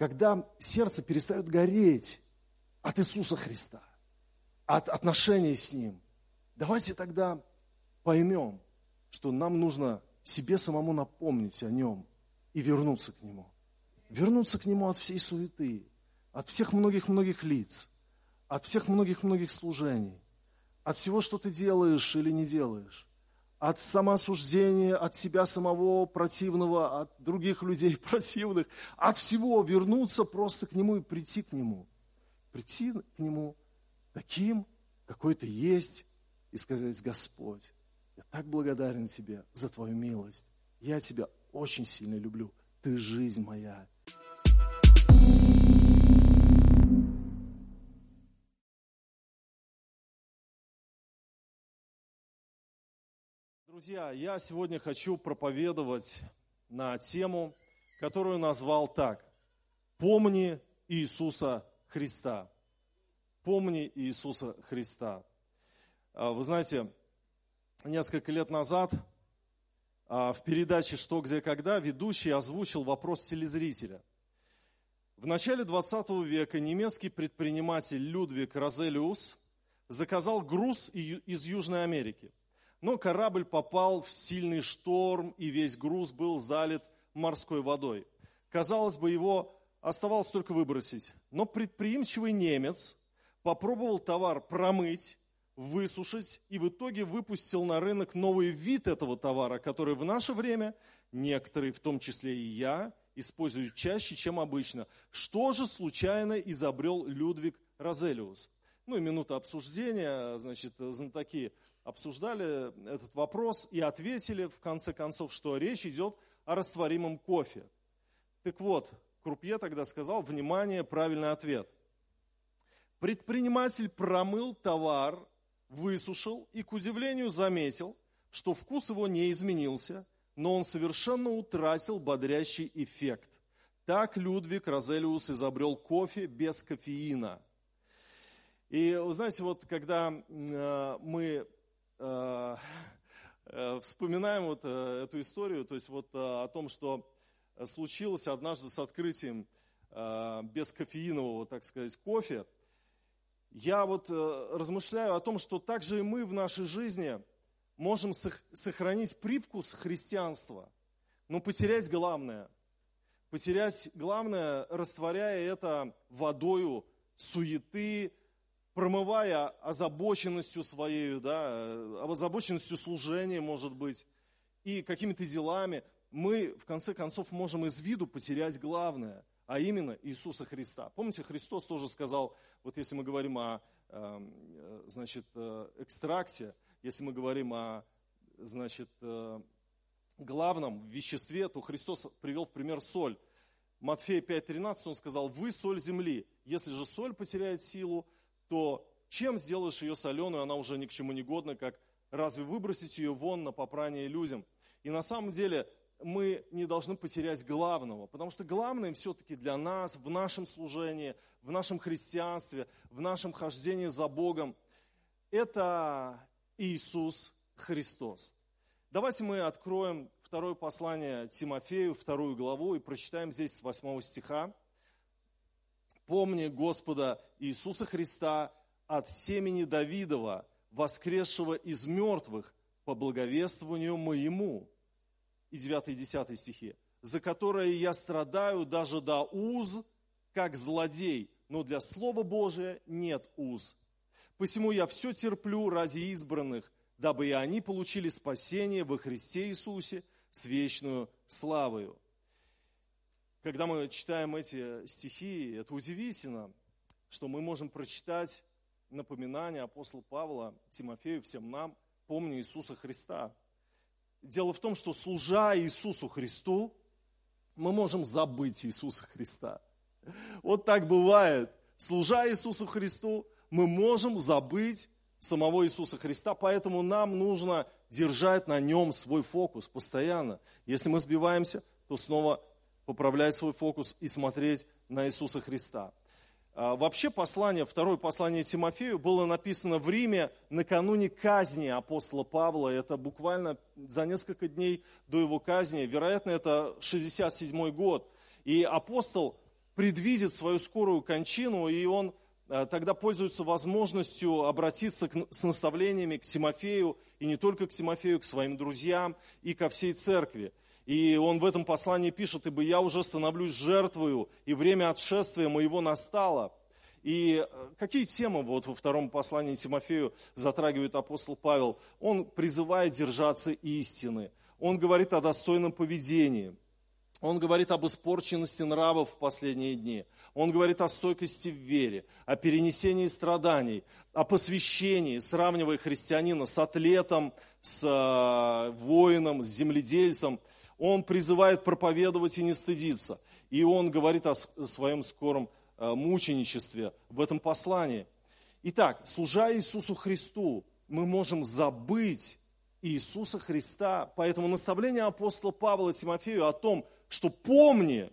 когда сердце перестает гореть от Иисуса Христа, от отношений с Ним, давайте тогда поймем, что нам нужно себе самому напомнить о Нем и вернуться к Нему. Вернуться к Нему от всей суеты, от всех многих-многих лиц, от всех многих-многих служений, от всего, что ты делаешь или не делаешь, от самоосуждения, от себя самого противного, от других людей противных, от всего вернуться просто к Нему и прийти к Нему. Прийти к Нему таким, какой ты есть, и сказать, Господь, я так благодарен Тебе за Твою милость. Я Тебя очень сильно люблю. Ты жизнь моя. Друзья, я сегодня хочу проповедовать на тему, которую назвал так. Помни Иисуса Христа. Помни Иисуса Христа. А, вы знаете, несколько лет назад а, в передаче «Что, где, когда» ведущий озвучил вопрос телезрителя. В начале 20 века немецкий предприниматель Людвиг Розелиус заказал груз из Южной Америки – но корабль попал в сильный шторм, и весь груз был залит морской водой. Казалось бы, его оставалось только выбросить. Но предприимчивый немец попробовал товар промыть, высушить и в итоге выпустил на рынок новый вид этого товара, который в наше время некоторые, в том числе и я, используют чаще, чем обычно. Что же случайно изобрел Людвиг Розелиус? Ну и минута обсуждения, значит, знатоки обсуждали этот вопрос и ответили, в конце концов, что речь идет о растворимом кофе. Так вот, Крупье тогда сказал, внимание, правильный ответ. Предприниматель промыл товар, высушил и, к удивлению, заметил, что вкус его не изменился, но он совершенно утратил бодрящий эффект. Так Людвиг Розелиус изобрел кофе без кофеина. И вы знаете, вот когда э, мы вспоминаем вот э, эту историю, то есть вот о том, что случилось однажды с открытием без кофеинового, так сказать, кофе, я вот размышляю о том, что также и мы в нашей жизни можем сохранить привкус христианства, но потерять главное. Потерять главное, растворяя это водою суеты, промывая озабоченностью своей, да, озабоченностью служения, может быть, и какими-то делами, мы, в конце концов, можем из виду потерять главное, а именно Иисуса Христа. Помните, Христос тоже сказал, вот если мы говорим о, эм, значит, э, экстракте, если мы говорим о, значит, э, главном веществе, то Христос привел в пример соль. Матфея 5.13 он сказал, вы соль земли. Если же соль потеряет силу, то чем сделаешь ее соленую, она уже ни к чему не годна, как разве выбросить ее вон на попрание людям? И на самом деле мы не должны потерять главного, потому что главное все-таки для нас, в нашем служении, в нашем христианстве, в нашем хождении за Богом, это Иисус Христос. Давайте мы откроем второе послание Тимофею, вторую главу, и прочитаем здесь с 8 стиха. Помни Господа Иисуса Христа от семени Давидова, воскресшего из мертвых по благовествованию моему. И 9 и 10 стихи. За которое я страдаю даже до уз, как злодей, но для Слова Божия нет уз. Посему я все терплю ради избранных, дабы и они получили спасение во Христе Иисусе с вечную славою когда мы читаем эти стихи, это удивительно, что мы можем прочитать напоминание апостола Павла Тимофею, всем нам, помни Иисуса Христа. Дело в том, что служа Иисусу Христу, мы можем забыть Иисуса Христа. Вот так бывает. Служа Иисусу Христу, мы можем забыть самого Иисуса Христа, поэтому нам нужно держать на нем свой фокус постоянно. Если мы сбиваемся, то снова поправлять свой фокус и смотреть на Иисуса Христа. А, вообще послание, второе послание Тимофею было написано в Риме накануне казни апостола Павла. Это буквально за несколько дней до его казни. Вероятно, это 67 год. И апостол предвидит свою скорую кончину, и он э, тогда пользуется возможностью обратиться к, с наставлениями к Тимофею, и не только к Тимофею, к своим друзьям и ко всей церкви. И он в этом послании пишет, «Ибо я уже становлюсь жертвою, и время отшествия моего настало». И э, какие темы вот во втором послании Тимофею затрагивает апостол Павел? Он призывает держаться истины. Он говорит о достойном поведении. Он говорит об испорченности нравов в последние дни. Он говорит о стойкости в вере, о перенесении страданий, о посвящении, сравнивая христианина с атлетом, с э, воином, с земледельцем. Он призывает проповедовать и не стыдиться. И он говорит о своем скором Э, мученичестве в этом послании. Итак, служа Иисусу Христу, мы можем забыть Иисуса Христа. Поэтому наставление апостола Павла Тимофею о том, что помни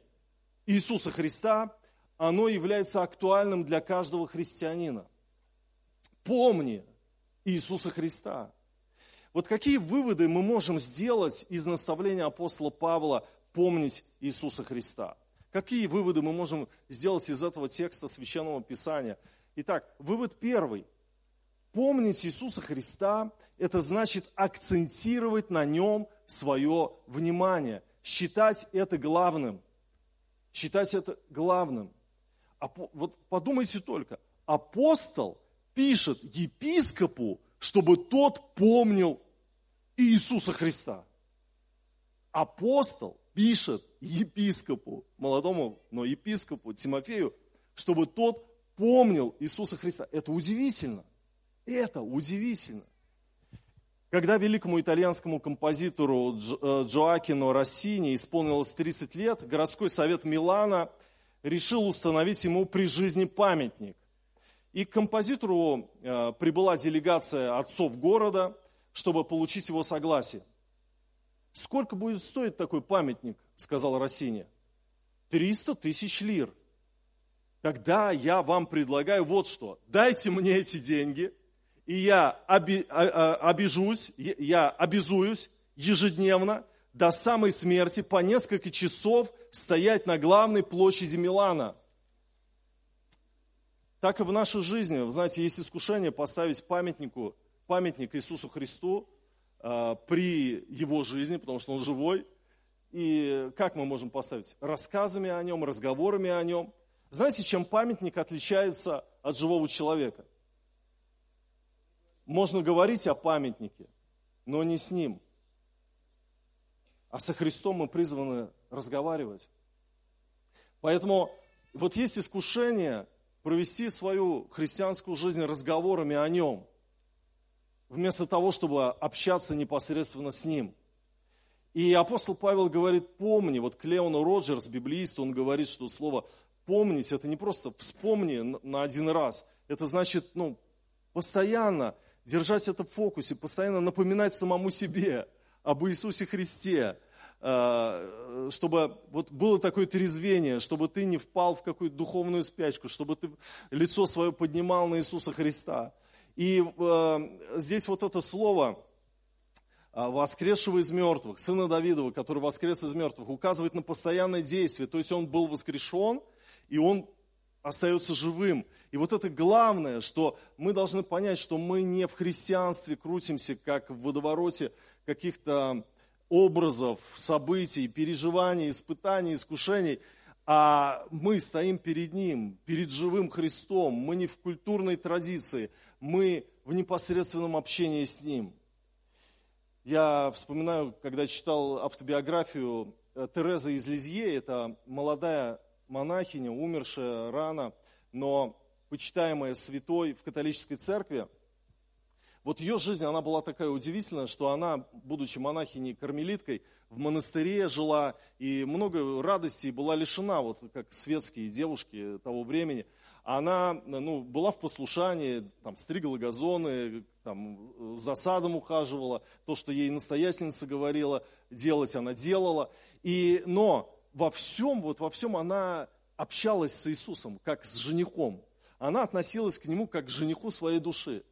Иисуса Христа, оно является актуальным для каждого христианина. Помни Иисуса Христа. Вот какие выводы мы можем сделать из наставления апостола Павла помнить Иисуса Христа? Какие выводы мы можем сделать из этого текста Священного Писания? Итак, вывод первый. Помнить Иисуса Христа – это значит акцентировать на нем свое внимание, считать это главным. Считать это главным. Вот подумайте только, апостол пишет епископу, чтобы тот помнил Иисуса Христа. Апостол пишет епископу, молодому, но епископу Тимофею, чтобы тот помнил Иисуса Христа. Это удивительно. Это удивительно. Когда великому итальянскому композитору э, Джоакино Россини исполнилось 30 лет, городской совет Милана решил установить ему при жизни памятник. И к композитору э, прибыла делегация отцов города, чтобы получить его согласие. Сколько будет стоить такой памятник, сказал Россини. 300 тысяч лир. Тогда я вам предлагаю вот что. Дайте мне эти деньги, и я оби, а, а, обижусь, я обязуюсь ежедневно до самой смерти по несколько часов стоять на главной площади Милана. Так и в нашей жизни, вы знаете, есть искушение поставить памятнику, памятник Иисусу Христу, а, при его жизни, потому что он живой. И как мы можем поставить? Рассказами о нем, разговорами о нем. Знаете, чем памятник отличается от живого человека? Можно говорить о памятнике, но не с ним. А со Христом мы призваны разговаривать. Поэтому вот есть искушение провести свою христианскую жизнь разговорами о нем – вместо того, чтобы общаться непосредственно с Ним. И апостол Павел говорит, помни, вот Клеону Роджерс, библиист, он говорит, что слово помнить, это не просто вспомни на один раз, это значит, ну, постоянно держать это в фокусе, постоянно напоминать самому себе об Иисусе Христе, чтобы вот было такое трезвение, чтобы ты не впал в какую-то духовную спячку, чтобы ты лицо свое поднимал на Иисуса Христа. И э, здесь вот это слово э, воскресшего из мертвых, сына Давидова, который воскрес из мертвых, указывает на постоянное действие. То есть он был воскрешен, и он остается живым. И вот это главное, что мы должны понять, что мы не в христианстве крутимся, как в водовороте каких-то образов, событий, переживаний, испытаний, искушений, а мы стоим перед Ним, перед живым Христом. Мы не в культурной традиции – мы в непосредственном общении с Ним. Я вспоминаю, когда читал автобиографию э, Терезы из Лизье, это молодая монахиня, умершая рано, но почитаемая святой в католической церкви. Вот ее жизнь, она была такая удивительная, что она, будучи монахиней-кармелиткой, в монастыре жила и много радостей была лишена, вот как светские девушки того времени – она ну, была в послушании, там, стригала газоны, там, за садом ухаживала, то, что ей настоятельница говорила делать, она делала. И, но во всем, вот во всем она общалась с Иисусом, как с женихом. Она относилась к нему как к жениху своей души.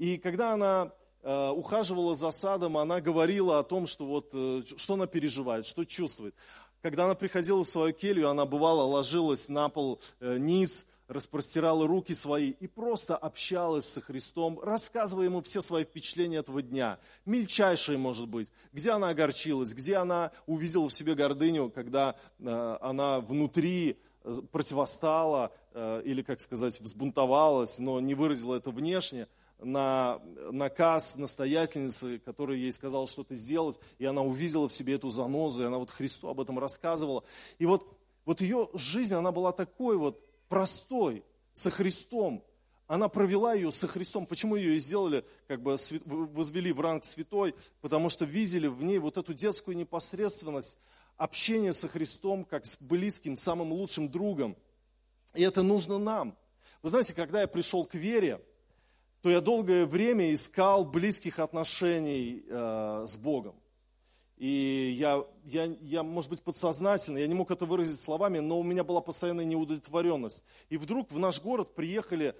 И когда она э, ухаживала за садом, она говорила о том, что, вот, э, что она переживает, что чувствует. когда она приходила в свою келью, она бывала, ложилась на пол э, низ, распростирала руки свои и просто общалась со Христом, рассказывая ему все свои впечатления этого дня. Мельчайшие, может быть, где она огорчилась, где она увидела в себе гордыню, когда э, она внутри э, противостала э, или, как сказать, взбунтовалась, но не выразила это внешне – на наказ настоятельницы, который ей сказал что-то сделать, и она увидела в себе эту занозу, и она вот Христу об этом рассказывала. И вот, вот ее жизнь, она была такой вот простой, со Христом. Она провела ее со Христом. Почему ее и сделали, как бы возвели в ранг святой? Потому что видели в ней вот эту детскую непосредственность, общение со Христом, как с близким, самым лучшим другом. И это нужно нам. Вы знаете, когда я пришел к вере, то я долгое время искал близких отношений э, с Богом. И я, я, я, может быть, подсознательно, я не мог это выразить словами, но у меня была постоянная неудовлетворенность. И вдруг в наш город приехали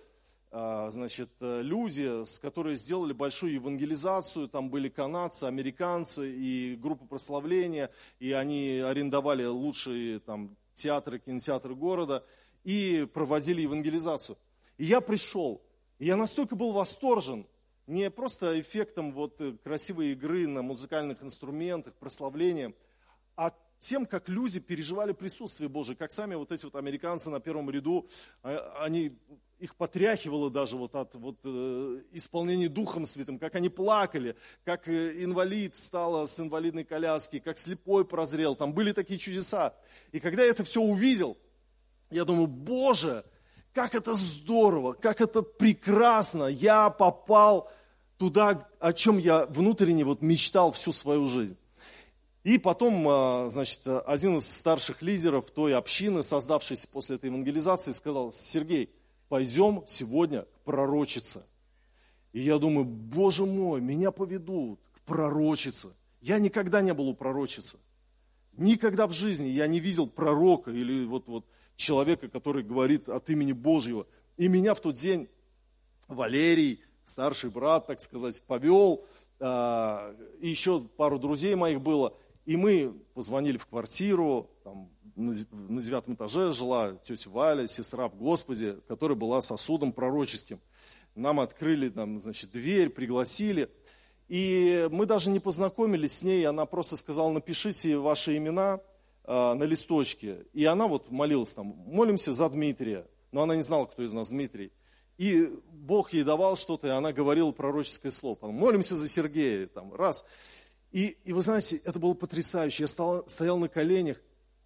э, значит, люди, с которые сделали большую евангелизацию. Там были канадцы, американцы и группа прославления. И они арендовали лучшие там, театры, кинотеатры города и проводили евангелизацию. И я пришел, и я настолько был восторжен, не просто эффектом вот э, красивой игры на музыкальных инструментах, прославления, а тем, как люди переживали присутствие Божие, как сами вот эти вот американцы на первом ряду, а, они, их потряхивало даже вот от вот, э, исполнения Духом Святым, как они плакали, как э, инвалид стала с инвалидной коляски, как слепой прозрел, там были такие чудеса. И когда я это все увидел, я думаю, Боже, как это здорово, как это прекрасно. Я попал туда, о чем я внутренне вот мечтал всю свою жизнь. И потом, а, значит, один из старших лидеров той общины, создавшейся после этой евангелизации, сказал, Сергей, пойдем сегодня к пророчице. И я думаю, боже мой, меня поведут к пророчице. Я никогда не был у пророчицы. Никогда в жизни я не видел пророка или вот, вот человека, который говорит от имени Божьего. И меня в тот день Валерий, старший брат, так сказать, повел, а, и еще пару друзей моих было, и мы позвонили в квартиру, там, на девятом этаже жила тетя Валя, сестра в Господе, которая была сосудом пророческим. Нам открыли там, значит, дверь, пригласили. И мы даже не познакомились с ней, она просто сказала, напишите ваши имена, Э, на листочке. И она вот молилась там, молимся за Дмитрия. Но она не знала, кто из нас Дмитрий. И Бог ей давал что-то, и она говорила пророческое слово. Молимся за Сергея. Там, раз. И, и вы знаете, это было потрясающе. Я стал, стоял на коленях,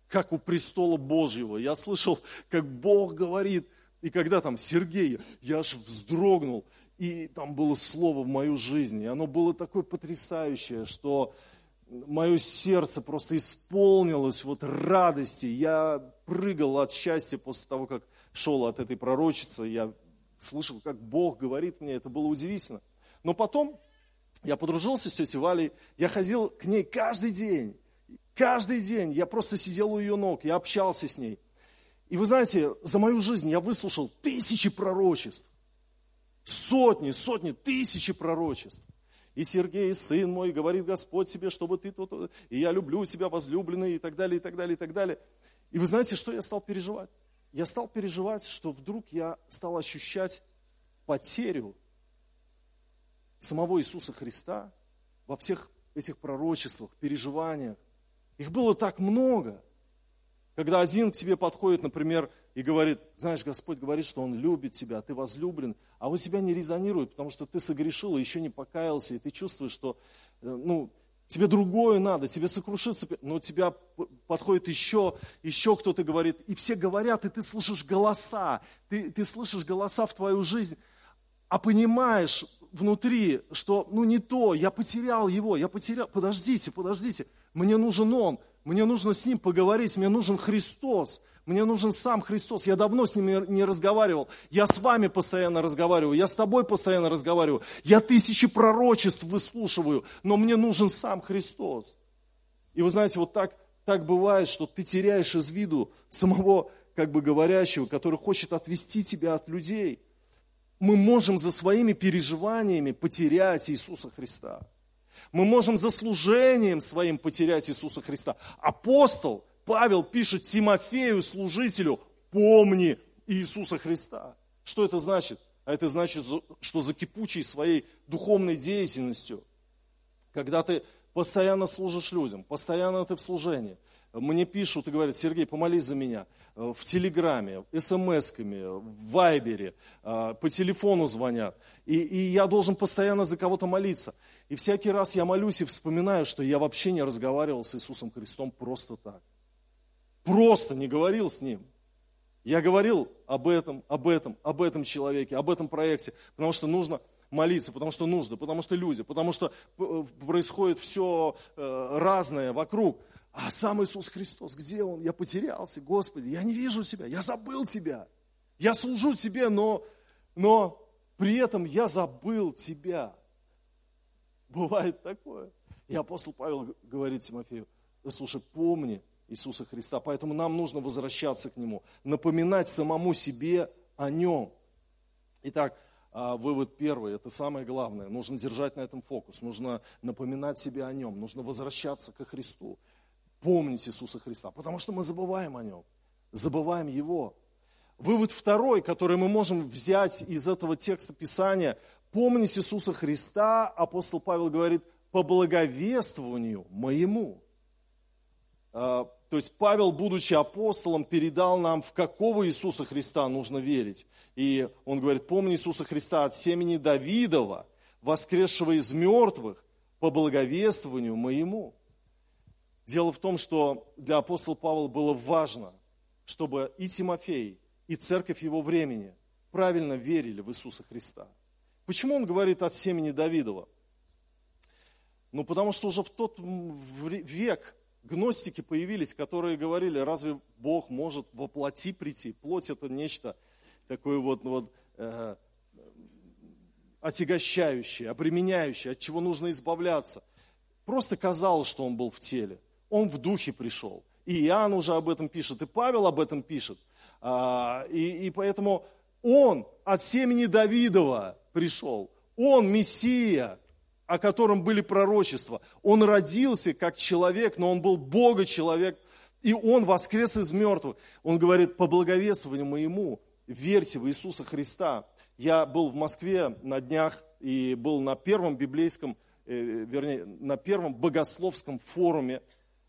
как у престола Божьего. Я слышал, как Бог говорит. И когда там Сергей, я аж вздрогнул. И там было слово в мою жизнь. И оно было такое потрясающее, что мое сердце просто исполнилось вот радости. Я прыгал от счастья после того, как шел от этой пророчицы. Я слышал, как Бог говорит мне, это было удивительно. Но потом я подружился с тетей Валей, я ходил к ней каждый день. Каждый день я просто сидел у ее ног, я общался с ней. И вы знаете, за мою жизнь я выслушал тысячи пророчеств. Сотни, сотни, тысячи пророчеств. И Сергей, сын мой, говорит Господь тебе, чтобы ты тут, и я люблю тебя, возлюбленный, и так далее, и так далее, и так далее. И вы знаете, что я стал переживать? Я стал переживать, что вдруг я стал ощущать потерю самого Иисуса Христа во всех этих пророчествах, переживаниях. Их было так много. Когда один к тебе подходит, например, и говорит, знаешь, Господь говорит, что Он любит тебя, ты возлюблен, а у тебя не резонирует, потому что ты согрешил и еще не покаялся, и ты чувствуешь, что э, ну, тебе другое надо, тебе сокрушиться, но тебя подходит еще, еще кто-то говорит, и все говорят, и ты слышишь голоса, ты, ты слышишь голоса в твою жизнь, а понимаешь внутри, что ну не то, я потерял его, я потерял, подождите, подождите, мне нужен он, мне нужно с ним поговорить, мне нужен Христос, мне нужен сам Христос. Я давно с ним не разговаривал. Я с вами постоянно разговариваю. Я с тобой постоянно разговариваю. Я тысячи пророчеств выслушиваю. Но мне нужен сам Христос. И вы знаете, вот так, так бывает, что ты теряешь из виду самого, как бы говорящего, который хочет отвести тебя от людей. Мы можем за своими переживаниями потерять Иисуса Христа. Мы можем за служением своим потерять Иисуса Христа. Апостол Павел пишет Тимофею, служителю, помни Иисуса Христа. Что это значит? А это значит, что за кипучей своей духовной деятельностью, когда ты постоянно служишь людям, постоянно ты в служении, мне пишут и говорят, Сергей, помолись за меня в Телеграме, смс-ками, в Вайбере, а, по телефону звонят. И, и я должен постоянно за кого-то молиться. И всякий раз я молюсь и вспоминаю, что я вообще не разговаривал с Иисусом Христом просто так. Просто не говорил с Ним. Я говорил об этом, об этом, об этом человеке, об этом проекте, потому что нужно молиться, потому что нужно, потому что люди, потому что э, происходит все э, разное вокруг. А сам Иисус Христос, где Он? Я потерялся, Господи, я не вижу Тебя, я забыл Тебя. Я служу Тебе, но, но при этом я забыл Тебя. Бывает такое. И апостол Павел говорит Тимофею, слушай, помни, Иисуса Христа. Поэтому нам нужно возвращаться к Нему, напоминать самому себе о Нем. Итак, а, вывод первый, это самое главное. Нужно держать на этом фокус, нужно напоминать себе о Нем, нужно возвращаться ко Христу, помнить Иисуса Христа, потому что мы забываем о Нем, забываем Его. Вывод второй, который мы можем взять из этого текста Писания, помнить Иисуса Христа, апостол Павел говорит, по благовествованию моему. А, то есть Павел, будучи апостолом, передал нам, в какого Иисуса Христа нужно верить. И он говорит, помни Иисуса Христа от семени Давидова, воскресшего из мертвых, по благовествованию моему. Дело в том, что для апостола Павла было важно, чтобы и Тимофей, и церковь его времени правильно верили в Иисуса Христа. Почему он говорит от семени Давидова? Ну, потому что уже в тот век гностики появились, которые говорили, разве Бог может воплоти прийти? Плоть это нечто такое вот, ну вот э, отягощающее, обременяющее, от чего нужно избавляться. Просто казалось, что он был в теле. Он в духе пришел. И Иоанн уже об этом пишет, и Павел об этом пишет. А, и, и поэтому он от семени Давидова пришел. Он Мессия, о котором были пророчества. Он родился как человек, но он был Бога человек, и он воскрес из мертвых. Он говорит, по благовествованию моему, верьте в Иисуса Христа. Я был в Москве на днях и был на первом библейском, э, вернее, на первом богословском форуме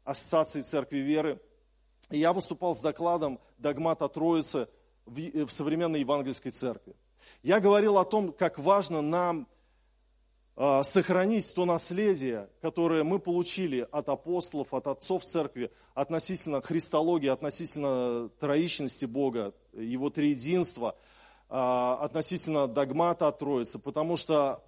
Ассоциации Церкви Веры. И я выступал с докладом догмата Троицы в, в современной евангельской церкви. Я говорил о том, как важно нам а, сохранить то наследие, которое мы получили от апостолов, от отцов церкви, относительно христологии, относительно троичности Бога, Его триединства, а, относительно догмата от Троицы, потому что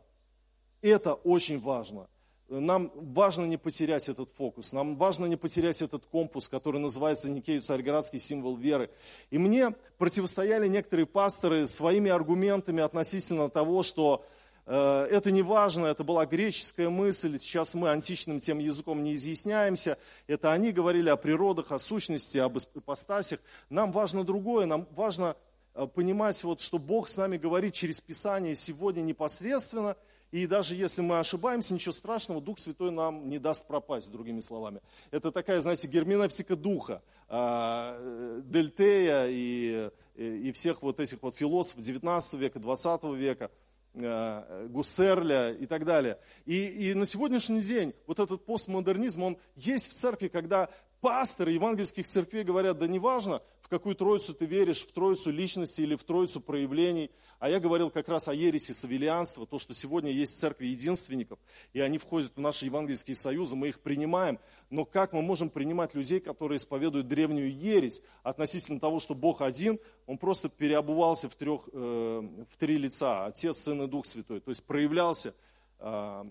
это очень важно. Нам важно не потерять этот фокус, нам важно не потерять этот компас, который называется Никею Царьградский символ веры. И мне противостояли некоторые пасторы своими аргументами относительно того, что Э, это не важно, это была греческая мысль, сейчас мы античным тем языком не изъясняемся. Это они говорили о природах, о сущности, об ипостасях. Нам важно другое, нам важно э, понимать, вот, что Бог с нами говорит через Писание сегодня непосредственно, и даже если мы ошибаемся, ничего страшного, Дух Святой нам не даст пропасть, другими словами. Это такая, знаете, герменевтика Духа. Э, Дельтея и, и всех вот этих вот философов 19 века, 20 века – Э, Гуссерля и так далее. И, и на сегодняшний день вот этот постмодернизм, он есть в церкви, когда пасторы евангельских церквей говорят, да неважно, в какую троицу ты веришь, в троицу личности или в троицу проявлений. А я говорил как раз о ереси савелианства, то, что сегодня есть церкви единственников, и они входят в наши евангельские союзы, мы их принимаем. Но как мы можем принимать людей, которые исповедуют древнюю ересь относительно того, что Бог один, Он просто переобувался в, трех, э, в три лица, Отец, Сын и Дух Святой, то есть проявлялся э,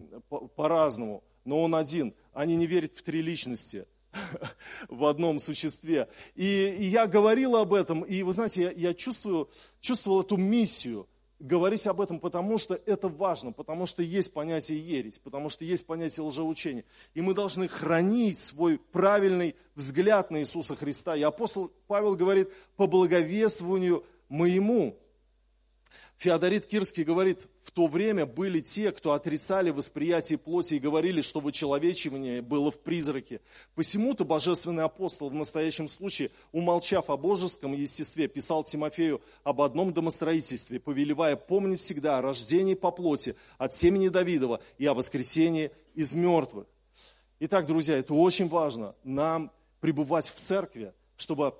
по-разному, но Он один. Они не верят в три личности – в одном существе. И, и я говорил об этом, и вы знаете, я, я чувствую, чувствовал эту миссию говорить об этом, потому что это важно, потому что есть понятие ересь, потому что есть понятие лжеучения. И мы должны хранить свой правильный взгляд на Иисуса Христа. И апостол Павел говорит, по благовествованию моему. Феодорит Кирский говорит, в то время были те, кто отрицали восприятие плоти и говорили, что вычеловечивание было в призраке. Посему-то божественный апостол в настоящем случае, умолчав о божеском естестве, писал Тимофею об одном домостроительстве, повелевая помнить всегда о рождении по плоти от семени Давидова и о воскресении из мертвых. Итак, друзья, это очень важно, нам пребывать в церкви, чтобы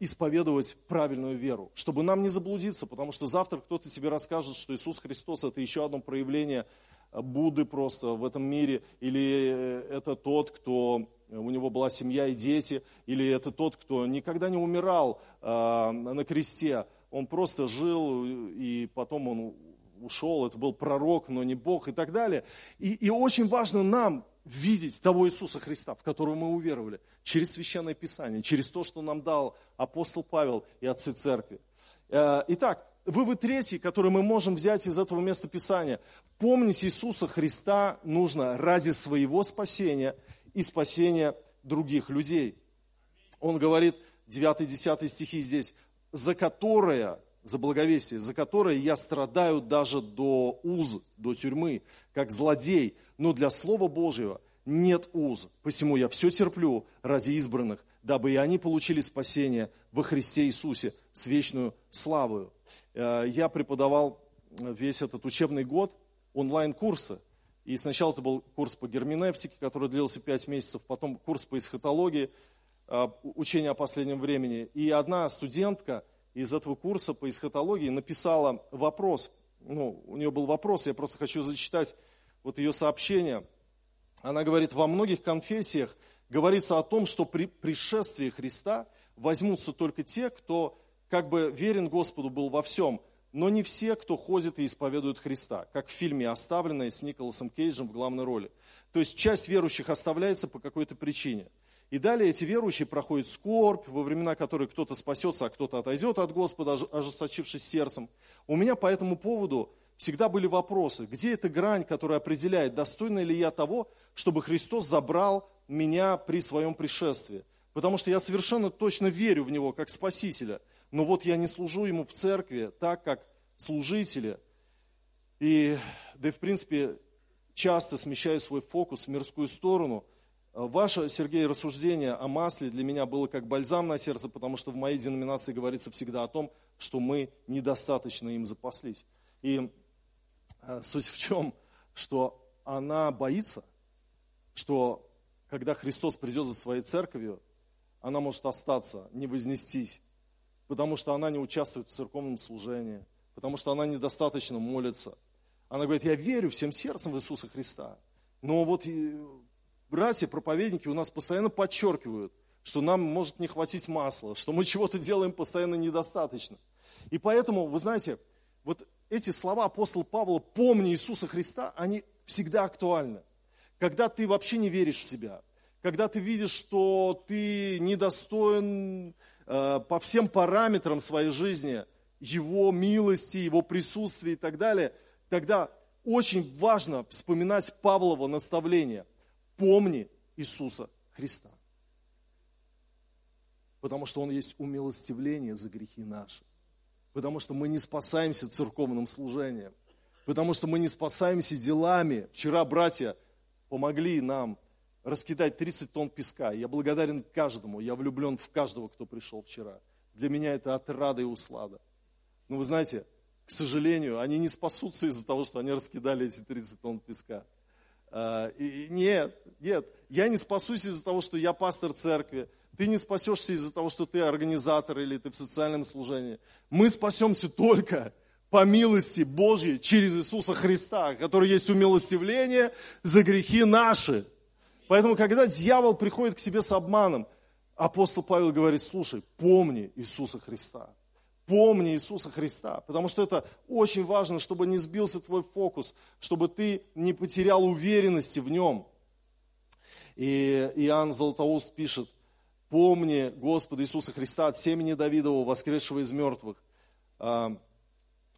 исповедовать правильную веру, чтобы нам не заблудиться, потому что завтра кто-то тебе расскажет, что Иисус Христос это еще одно проявление Будды просто в этом мире, или э, это тот, кто у него была семья и дети, или это тот, кто никогда не умирал э, на кресте, он просто жил, и потом он ушел, это был пророк, но не Бог и так далее. И, и очень важно нам видеть того Иисуса Христа, в которого мы уверовали, через Священное Писание, через то, что нам дал апостол Павел и отцы церкви. Э, итак, вывод третий, который мы можем взять из этого места Писания. Помнить Иисуса Христа нужно ради своего спасения и спасения других людей. Он говорит, 9-10 стихи здесь, за которое, за благовестие, за которое я страдаю даже до уз, до тюрьмы, как злодей, но для Слова Божьего нет уз. Посему я все терплю ради избранных, дабы и они получили спасение во Христе Иисусе с вечную славою. Э, я преподавал весь этот учебный год онлайн-курсы. И сначала это был курс по герменевтике, который длился пять месяцев, потом курс по эсхатологии, э, учение о последнем времени. И одна студентка из этого курса по эсхатологии написала вопрос, ну, у нее был вопрос, я просто хочу зачитать вот ее сообщение. Она говорит, во многих конфессиях говорится о том, что при пришествии Христа возьмутся только те, кто как бы верен Господу был во всем, но не все, кто ходит и исповедует Христа, как в фильме «Оставленные» с Николасом Кейджем в главной роли. То есть часть верующих оставляется по какой-то причине. И далее эти верующие проходят скорбь, во времена которой кто-то спасется, а кто-то отойдет от Господа, ожесточившись сердцем. У меня по этому поводу всегда были вопросы, где эта грань, которая определяет, достойна ли я того, чтобы Христос забрал меня при своем пришествии. Потому что я совершенно точно верю в Него как Спасителя, но вот я не служу Ему в церкви так, как служители. И, да и в принципе, часто смещаю свой фокус в мирскую сторону. Ваше, Сергей, рассуждение о масле для меня было как бальзам на сердце, потому что в моей деноминации говорится всегда о том, что мы недостаточно им запаслись. И суть в чем, что она боится, что когда Христос придет за своей церковью, она может остаться, не вознестись, потому что она не участвует в церковном служении, потому что она недостаточно молится. Она говорит, я верю всем сердцем в Иисуса Христа. Но вот братья, проповедники у нас постоянно подчеркивают, что нам может не хватить масла, что мы чего-то делаем постоянно недостаточно. И поэтому, вы знаете, вот эти слова апостола Павла «помни Иисуса Христа», они всегда актуальны. Когда ты вообще не веришь в себя, когда ты видишь, что ты недостоин э, по всем параметрам своей жизни, Его милости, Его присутствия и так далее, тогда очень важно вспоминать Павлово наставление. Помни Иисуса Христа. Потому что Он есть умилостивление за грехи наши. Потому что мы не спасаемся церковным служением. Потому что мы не спасаемся делами. Вчера братья помогли нам раскидать 30 тонн песка. Я благодарен каждому. Я влюблен в каждого, кто пришел вчера. Для меня это отрада и услада. Но вы знаете, к сожалению, они не спасутся из-за того, что они раскидали эти 30 тонн песка. А, и нет, нет, я не спасусь из-за того, что я пастор церкви, ты не спасешься из-за того, что ты организатор или ты в социальном служении. Мы спасемся только по милости Божьей через Иисуса Христа, который есть умилостивление за грехи наши. Поэтому, когда дьявол приходит к тебе с обманом, апостол Павел говорит, слушай, помни Иисуса Христа. Помни Иисуса Христа, потому что это очень важно, чтобы не сбился твой фокус, чтобы ты не потерял уверенности в нем. И Иоанн Златоуст пишет, помни Господа Иисуса Христа от семени Давидова, воскресшего из мертвых. А,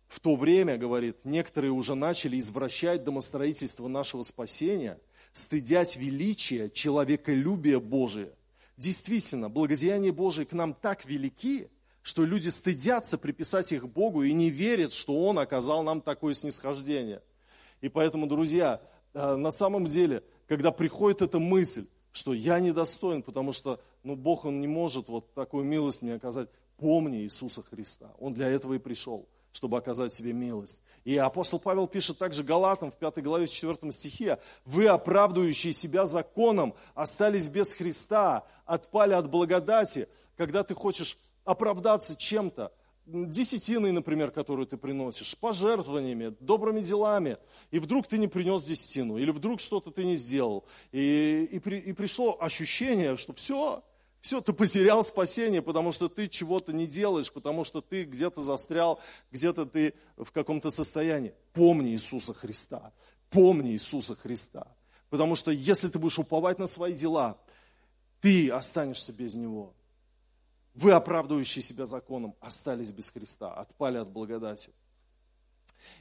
в то время, говорит, некоторые уже начали извращать домостроительство нашего спасения, стыдясь величия человеколюбия Божия. Действительно, благодеяния Божие к нам так велики, что люди стыдятся приписать их Богу и не верят, что Он оказал нам такое снисхождение. И поэтому, друзья, э, на самом деле, когда приходит эта мысль, что я недостоин, потому что ну, Бог, Он не может вот такую милость мне оказать, помни Иисуса Христа. Он для этого и пришел чтобы оказать себе милость. И апостол Павел пишет также Галатам в 5 главе 4 стихе, «Вы, оправдывающие себя законом, остались без Христа, отпали от благодати». Когда ты хочешь оправдаться чем-то, десятиной, например, которую ты приносишь, пожертвованиями, добрыми делами, и вдруг ты не принес десятину, или вдруг что-то ты не сделал, и, и, при, и пришло ощущение, что все, все, ты потерял спасение, потому что ты чего-то не делаешь, потому что ты где-то застрял, где-то ты в каком-то состоянии. Помни Иисуса Христа. Помни Иисуса Христа. Потому что если ты будешь уповать на свои дела, ты останешься без Него. Вы, оправдывающие себя законом, остались без Христа, отпали от благодати.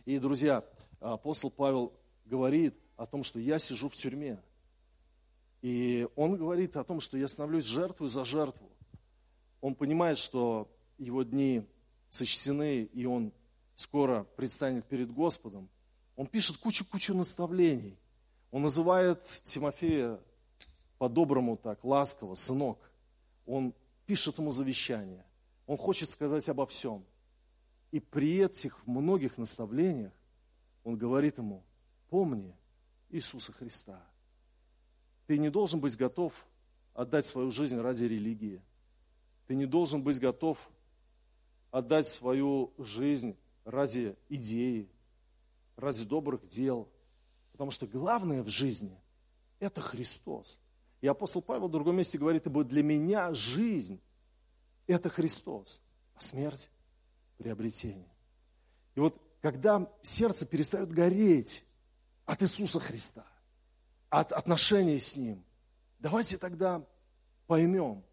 И, друзья, апостол Павел говорит о том, что я сижу в тюрьме. И он говорит о том, что я становлюсь жертвой за жертву. Он понимает, что его дни сочтены, и он скоро предстанет перед Господом. Он пишет кучу-кучу наставлений. Он называет Тимофея по-доброму так, ласково, сынок. Он пишет ему завещание. Он хочет сказать обо всем. И при этих многих наставлениях он говорит ему, помни Иисуса Христа. Ты не должен быть готов отдать свою жизнь ради религии. Ты не должен быть готов отдать свою жизнь ради идеи, ради добрых дел. Потому что главное в жизни – это Христос. И апостол Павел в другом месте говорит, ибо для меня жизнь – это Христос, а смерть – приобретение. И вот когда сердце перестает гореть от Иисуса Христа, от отношений с Ним. Давайте тогда поймем,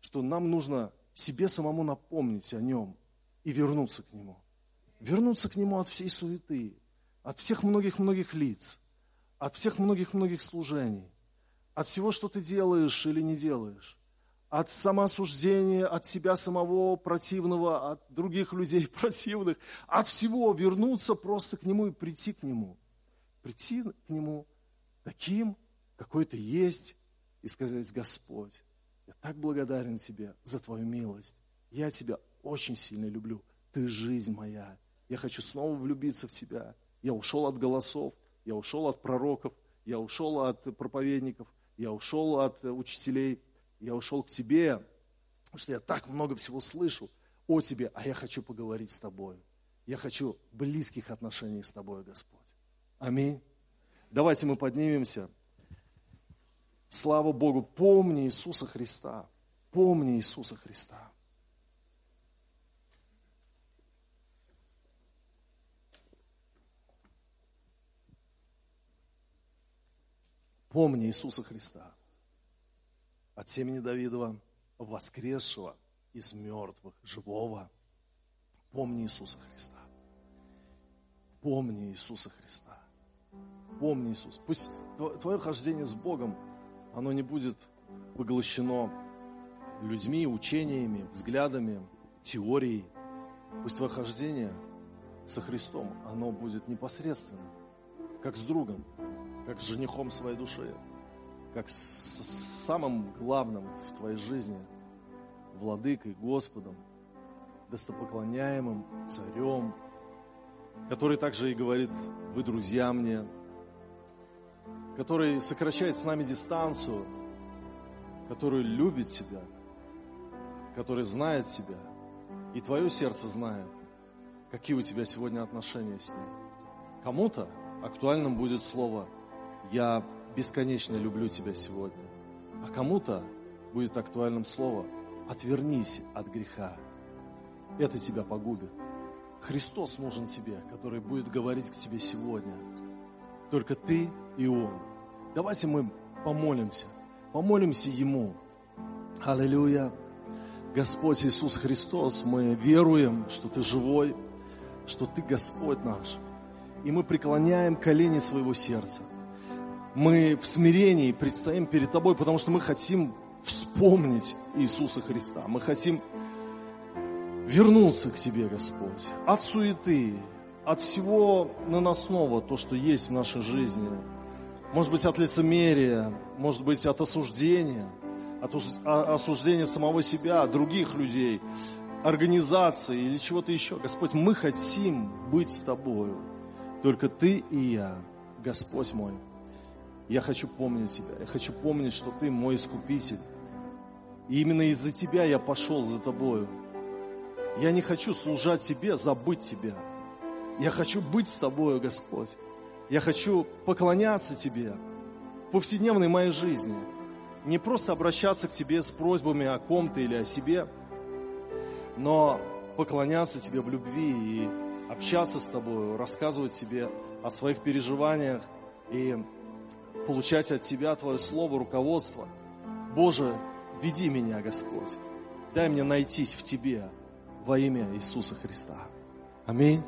что нам нужно себе самому напомнить о Нем и вернуться к Нему. Вернуться к Нему от всей суеты, от всех многих-многих лиц, от всех многих-многих служений, от всего, что ты делаешь или не делаешь, от самоосуждения, от себя самого противного, от других людей противных, от всего вернуться просто к Нему и прийти к Нему. Прийти к Нему таким, какой ты есть, и сказать, Господь, я так благодарен Тебе за Твою милость. Я Тебя очень сильно люблю. Ты жизнь моя. Я хочу снова влюбиться в Тебя. Я ушел от голосов, я ушел от пророков, я ушел от проповедников, я ушел от учителей, я ушел к Тебе, потому что я так много всего слышу о Тебе, а я хочу поговорить с Тобой. Я хочу близких отношений с Тобой, Господь. Аминь. Давайте мы поднимемся. Слава Богу, помни Иисуса Христа. Помни Иисуса Христа. Помни Иисуса Христа от семени Давидова, воскресшего из мертвых, живого. Помни Иисуса Христа. Помни Иисуса Христа. Помни, Иисус. Пусть твое хождение с Богом, оно не будет поглощено людьми, учениями, взглядами, теорией. Пусть твое хождение со Христом, оно будет непосредственно, как с другом, как с женихом своей души, как с самым главным в твоей жизни, владыкой, Господом, достопоклоняемым царем, который также и говорит, вы друзья мне, который сокращает с нами дистанцию, который любит тебя, который знает тебя, и твое сердце знает, какие у тебя сегодня отношения с ним. Кому-то актуальным будет слово «Я бесконечно люблю тебя сегодня», а кому-то будет актуальным слово «Отвернись от греха». Это тебя погубит. Христос нужен тебе, который будет говорить к тебе сегодня. Только ты и Он. Давайте мы помолимся. Помолимся Ему. Аллилуйя. Господь Иисус Христос, мы веруем, что Ты живой, что Ты Господь наш. И мы преклоняем колени своего сердца. Мы в смирении предстоим перед Тобой, потому что мы хотим вспомнить Иисуса Христа. Мы хотим вернуться к Тебе, Господь, от суеты, от всего наносного, то, что есть в нашей жизни. Может быть, от лицемерия, может быть, от осуждения, от осуждения самого себя, других людей, организации или чего-то еще. Господь, мы хотим быть с Тобою. Только Ты и я, Господь мой. Я хочу помнить Тебя. Я хочу помнить, что Ты мой Искупитель. И именно из-за Тебя я пошел за Тобою. Я не хочу служать Тебе, забыть Тебя. Я хочу быть с Тобою, Господь. Я хочу поклоняться Тебе в повседневной моей жизни. Не просто обращаться к Тебе с просьбами о ком-то или о себе, но поклоняться Тебе в любви и общаться с Тобой, рассказывать Тебе о своих переживаниях и получать от Тебя Твое Слово, руководство. Боже, веди меня, Господь. Дай мне найтись в Тебе во имя Иисуса Христа. Аминь.